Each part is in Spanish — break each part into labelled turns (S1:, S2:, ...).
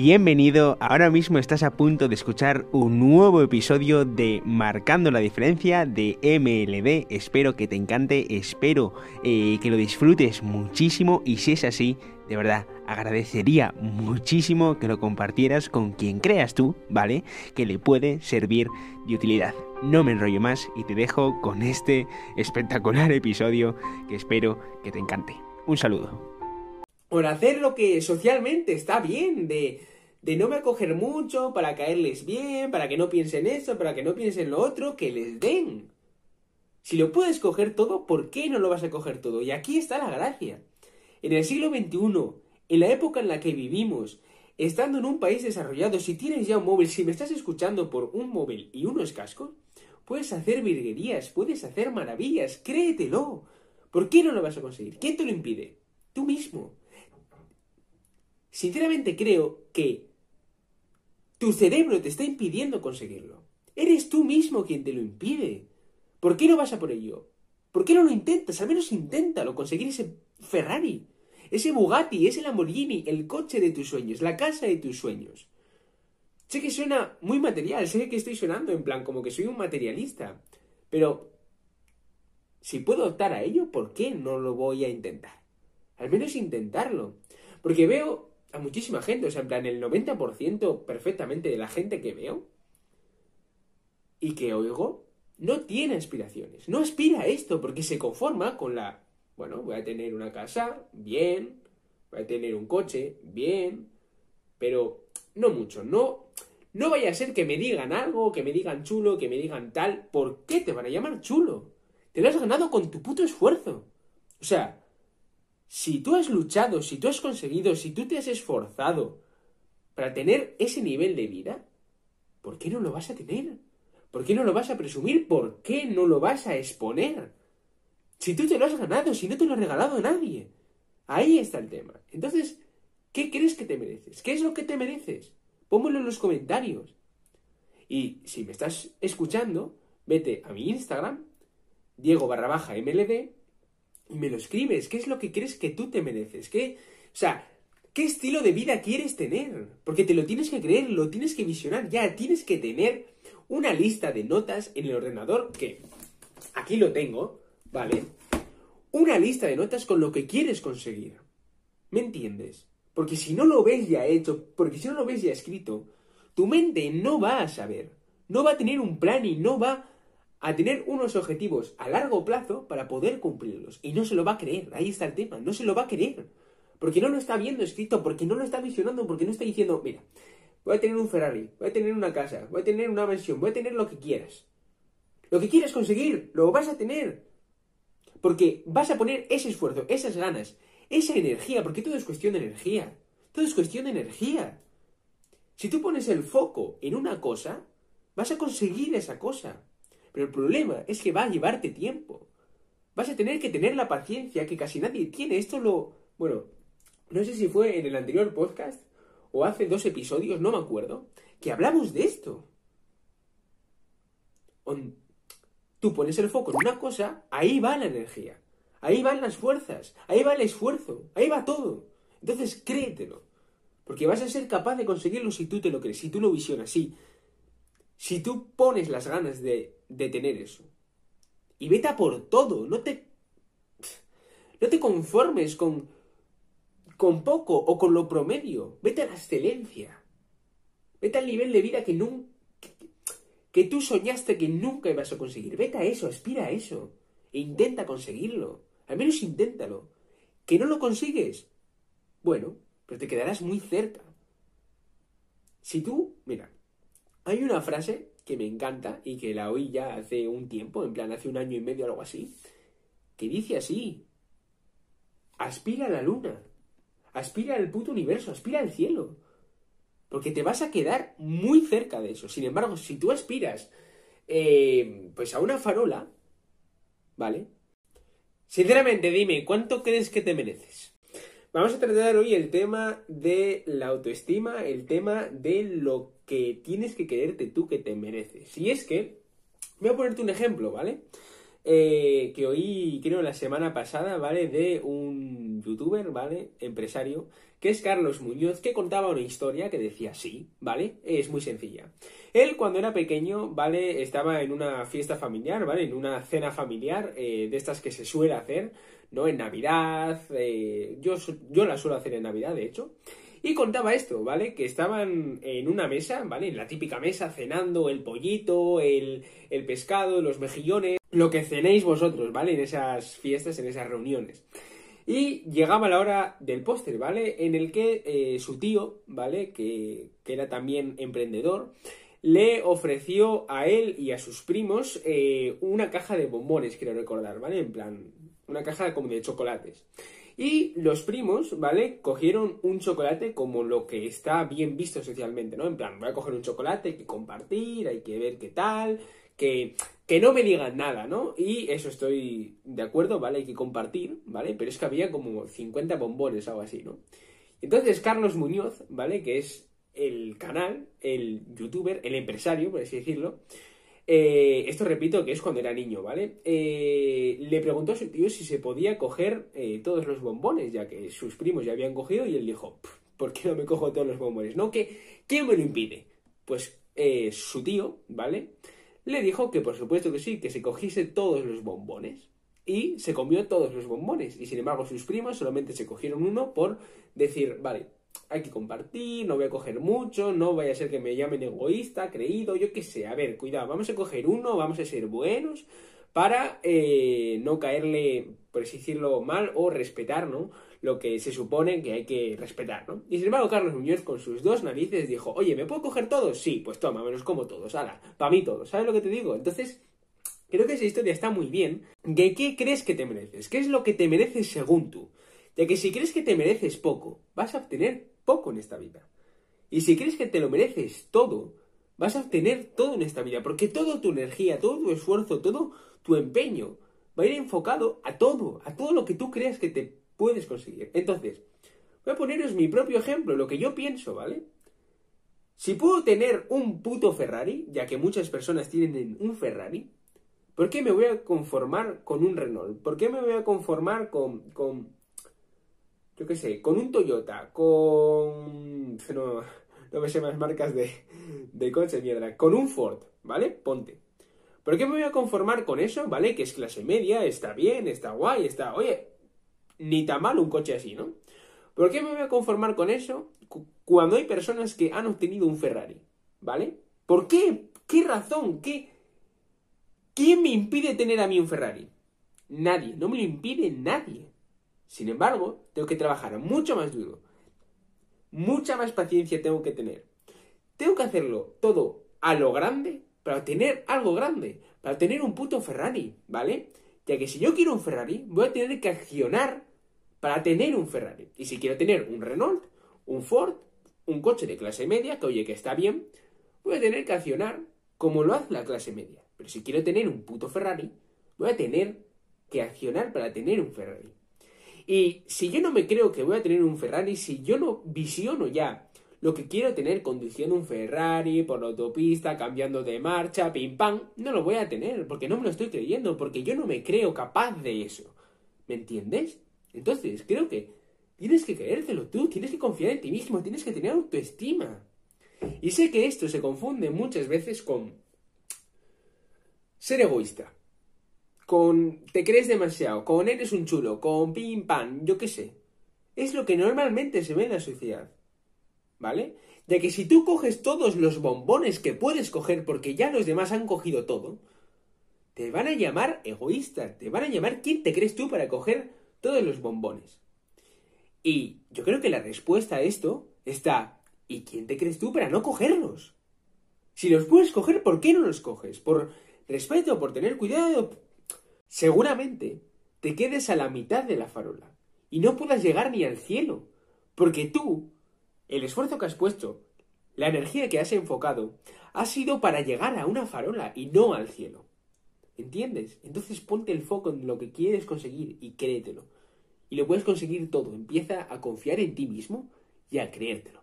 S1: Bienvenido, ahora mismo estás a punto de escuchar un nuevo episodio de Marcando la Diferencia de MLD. Espero que te encante, espero eh, que lo disfrutes muchísimo y si es así, de verdad, agradecería muchísimo que lo compartieras con quien creas tú, ¿vale? Que le puede servir de utilidad. No me enrollo más y te dejo con este espectacular episodio que espero que te encante. Un saludo
S2: por hacer lo que socialmente está bien, de, de no me acoger mucho, para caerles bien, para que no piensen eso, para que no piensen lo otro, que les den. Si lo puedes coger todo, ¿por qué no lo vas a coger todo? Y aquí está la gracia. En el siglo XXI, en la época en la que vivimos, estando en un país desarrollado, si tienes ya un móvil, si me estás escuchando por un móvil y unos cascos, puedes hacer virguerías, puedes hacer maravillas, créetelo. ¿Por qué no lo vas a conseguir? ¿Quién te lo impide? Tú mismo. Sinceramente creo que tu cerebro te está impidiendo conseguirlo. Eres tú mismo quien te lo impide. ¿Por qué no vas a por ello? ¿Por qué no lo intentas? Al menos inténtalo, conseguir ese Ferrari, ese Bugatti, ese Lamborghini, el coche de tus sueños, la casa de tus sueños. Sé que suena muy material, sé que estoy sonando en plan como que soy un materialista, pero si puedo optar a ello, ¿por qué no lo voy a intentar? Al menos intentarlo. Porque veo a muchísima gente, o sea, en plan, el 90% perfectamente de la gente que veo y que oigo no tiene aspiraciones, no aspira a esto porque se conforma con la, bueno, voy a tener una casa, bien, voy a tener un coche, bien, pero no mucho, no, no vaya a ser que me digan algo, que me digan chulo, que me digan tal, ¿por qué te van a llamar chulo? Te lo has ganado con tu puto esfuerzo. O sea, si tú has luchado, si tú has conseguido, si tú te has esforzado para tener ese nivel de vida, ¿por qué no lo vas a tener? ¿Por qué no lo vas a presumir? ¿Por qué no lo vas a exponer? Si tú te lo has ganado, si no te lo ha regalado nadie. Ahí está el tema. Entonces, ¿qué crees que te mereces? ¿Qué es lo que te mereces? Pónmelo en los comentarios. Y si me estás escuchando, vete a mi Instagram, Diego barra MLD, me lo escribes. ¿Qué es lo que crees que tú te mereces? ¿Qué, o sea, qué estilo de vida quieres tener? Porque te lo tienes que creer, lo tienes que visionar ya. Tienes que tener una lista de notas en el ordenador que aquí lo tengo, ¿vale? Una lista de notas con lo que quieres conseguir. ¿Me entiendes? Porque si no lo ves ya hecho, porque si no lo ves ya escrito, tu mente no va a saber, no va a tener un plan y no va a tener unos objetivos a largo plazo para poder cumplirlos. Y no se lo va a creer, ahí está el tema, no se lo va a creer. Porque no lo está viendo escrito, porque no lo está visionando, porque no está diciendo, mira, voy a tener un Ferrari, voy a tener una casa, voy a tener una mansión, voy a tener lo que quieras. Lo que quieras conseguir, lo vas a tener. Porque vas a poner ese esfuerzo, esas ganas, esa energía, porque todo es cuestión de energía. Todo es cuestión de energía. Si tú pones el foco en una cosa, vas a conseguir esa cosa. Pero el problema es que va a llevarte tiempo. Vas a tener que tener la paciencia que casi nadie tiene. Esto lo... Bueno, no sé si fue en el anterior podcast o hace dos episodios, no me acuerdo, que hablamos de esto. Tú pones el foco en una cosa, ahí va la energía, ahí van las fuerzas, ahí va el esfuerzo, ahí va todo. Entonces créetelo, porque vas a ser capaz de conseguirlo si tú te lo crees, si tú lo visionas, sí. Si tú pones las ganas de de tener eso. Y vete a por todo, no te... No te conformes con, con poco o con lo promedio, vete a la excelencia. Vete al nivel de vida que, nunca, que, tú soñaste que nunca ibas a conseguir. Vete a eso, aspira a eso. E intenta conseguirlo. Al menos inténtalo. ¿Que no lo consigues? Bueno, pero te quedarás muy cerca. Si tú, mira, hay una frase que me encanta y que la oí ya hace un tiempo, en plan hace un año y medio o algo así, que dice así, aspira a la luna, aspira al puto universo, aspira al cielo, porque te vas a quedar muy cerca de eso. Sin embargo, si tú aspiras eh, pues a una farola, ¿vale? Sinceramente, dime, ¿cuánto crees que te mereces? Vamos a tratar hoy el tema de la autoestima, el tema de lo que tienes que quererte tú que te mereces. Y es que, voy a ponerte un ejemplo, ¿vale? Eh, que oí, creo, la semana pasada, ¿vale? De un youtuber, ¿vale? Empresario, que es Carlos Muñoz, que contaba una historia que decía así, ¿vale? Es muy sencilla. Él cuando era pequeño, ¿vale? Estaba en una fiesta familiar, ¿vale? En una cena familiar eh, de estas que se suele hacer, ¿no? En Navidad, eh, yo, yo la suelo hacer en Navidad, de hecho. Y contaba esto, ¿vale? Que estaban en una mesa, ¿vale? En la típica mesa, cenando el pollito, el, el pescado, los mejillones, lo que cenéis vosotros, ¿vale? En esas fiestas, en esas reuniones. Y llegaba la hora del póster, ¿vale? En el que eh, su tío, ¿vale? Que, que, era también emprendedor, le ofreció a él y a sus primos eh, una caja de bombones, quiero recordar, ¿vale? En plan, una caja como de chocolates. Y los primos, ¿vale? Cogieron un chocolate como lo que está bien visto socialmente, ¿no? En plan, voy a coger un chocolate, hay que compartir, hay que ver qué tal, que, que no me digan nada, ¿no? Y eso estoy de acuerdo, ¿vale? Hay que compartir, ¿vale? Pero es que había como 50 bombones algo así, ¿no? Entonces Carlos Muñoz, ¿vale? Que es el canal, el youtuber, el empresario, por así decirlo, eh, esto repito que es cuando era niño, ¿vale? Eh, le preguntó a su tío si se podía coger eh, todos los bombones, ya que sus primos ya habían cogido, y él dijo, ¿por qué no me cojo todos los bombones? ¿No? ¿Qué, ¿Quién me lo impide? Pues eh, su tío, ¿vale? Le dijo que por supuesto que sí, que se cogiese todos los bombones. Y se comió todos los bombones. Y sin embargo sus primos solamente se cogieron uno por decir, vale, hay que compartir, no voy a coger mucho, no vaya a ser que me llamen egoísta, creído, yo qué sé. A ver, cuidado, vamos a coger uno, vamos a ser buenos para eh, no caerle, por así decirlo, mal o respetar, ¿no? Lo que se supone que hay que respetar, ¿no? Y sin embargo, Carlos Muñoz con sus dos narices dijo, oye, ¿me puedo coger todos? Sí, pues toma, menos como todos, ala, para mí todos, ¿sabes lo que te digo? Entonces, creo que esa historia está muy bien. ¿De qué crees que te mereces? ¿Qué es lo que te mereces según tú? De que si crees que te mereces poco, vas a obtener poco en esta vida. Y si crees que te lo mereces todo, vas a obtener todo en esta vida, porque toda tu energía, todo tu esfuerzo, todo tu empeño va a ir enfocado a todo, a todo lo que tú creas que te puedes conseguir. Entonces, voy a poneros mi propio ejemplo, lo que yo pienso, ¿vale? Si puedo tener un puto Ferrari, ya que muchas personas tienen un Ferrari, ¿por qué me voy a conformar con un Renault? ¿Por qué me voy a conformar con, con yo qué sé, con un Toyota, con... No, no me sé más marcas de, de coche, mierda. Con un Ford, ¿vale? Ponte. ¿Por qué me voy a conformar con eso, ¿vale? Que es clase media, está bien, está guay, está... Oye, ni tan mal un coche así, ¿no? ¿Por qué me voy a conformar con eso cuando hay personas que han obtenido un Ferrari? ¿Vale? ¿Por qué? ¿Qué razón? ¿Qué? ¿Quién me impide tener a mí un Ferrari? Nadie, no me lo impide nadie. Sin embargo, tengo que trabajar mucho más duro. Mucha más paciencia tengo que tener. Tengo que hacerlo todo a lo grande para tener algo grande, para tener un puto Ferrari, ¿vale? Ya que si yo quiero un Ferrari, voy a tener que accionar para tener un Ferrari. Y si quiero tener un Renault, un Ford, un coche de clase media, que oye que está bien, voy a tener que accionar como lo hace la clase media. Pero si quiero tener un puto Ferrari, voy a tener que accionar para tener un Ferrari. Y si yo no me creo que voy a tener un Ferrari, si yo no visiono ya lo que quiero tener conduciendo un Ferrari por la autopista, cambiando de marcha, pim pam, no lo voy a tener, porque no me lo estoy creyendo, porque yo no me creo capaz de eso. ¿Me entiendes? Entonces, creo que tienes que creértelo tú, tienes que confiar en ti mismo, tienes que tener autoestima. Y sé que esto se confunde muchas veces con ser egoísta con te crees demasiado, con eres un chulo, con pim pam, yo qué sé. Es lo que normalmente se ve en la sociedad. ¿Vale? De que si tú coges todos los bombones que puedes coger porque ya los demás han cogido todo, te van a llamar egoísta, te van a llamar quién te crees tú para coger todos los bombones. Y yo creo que la respuesta a esto está, ¿y quién te crees tú para no cogerlos? Si los puedes coger, ¿por qué no los coges? ¿Por respeto, por tener cuidado, seguramente te quedes a la mitad de la farola y no puedas llegar ni al cielo, porque tú, el esfuerzo que has puesto, la energía que has enfocado, ha sido para llegar a una farola y no al cielo. ¿Entiendes? Entonces ponte el foco en lo que quieres conseguir y créetelo. Y lo puedes conseguir todo. Empieza a confiar en ti mismo y a creértelo.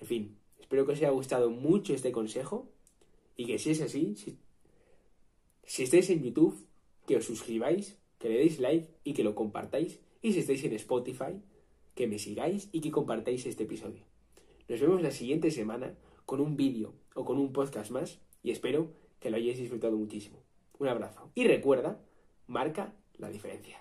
S2: En fin, espero que os haya gustado mucho este consejo y que si es así, si estáis en YouTube, que os suscribáis, que le deis like y que lo compartáis. Y si estáis en Spotify, que me sigáis y que compartáis este episodio. Nos vemos la siguiente semana con un vídeo o con un podcast más y espero que lo hayáis disfrutado muchísimo. Un abrazo. Y recuerda, marca la diferencia.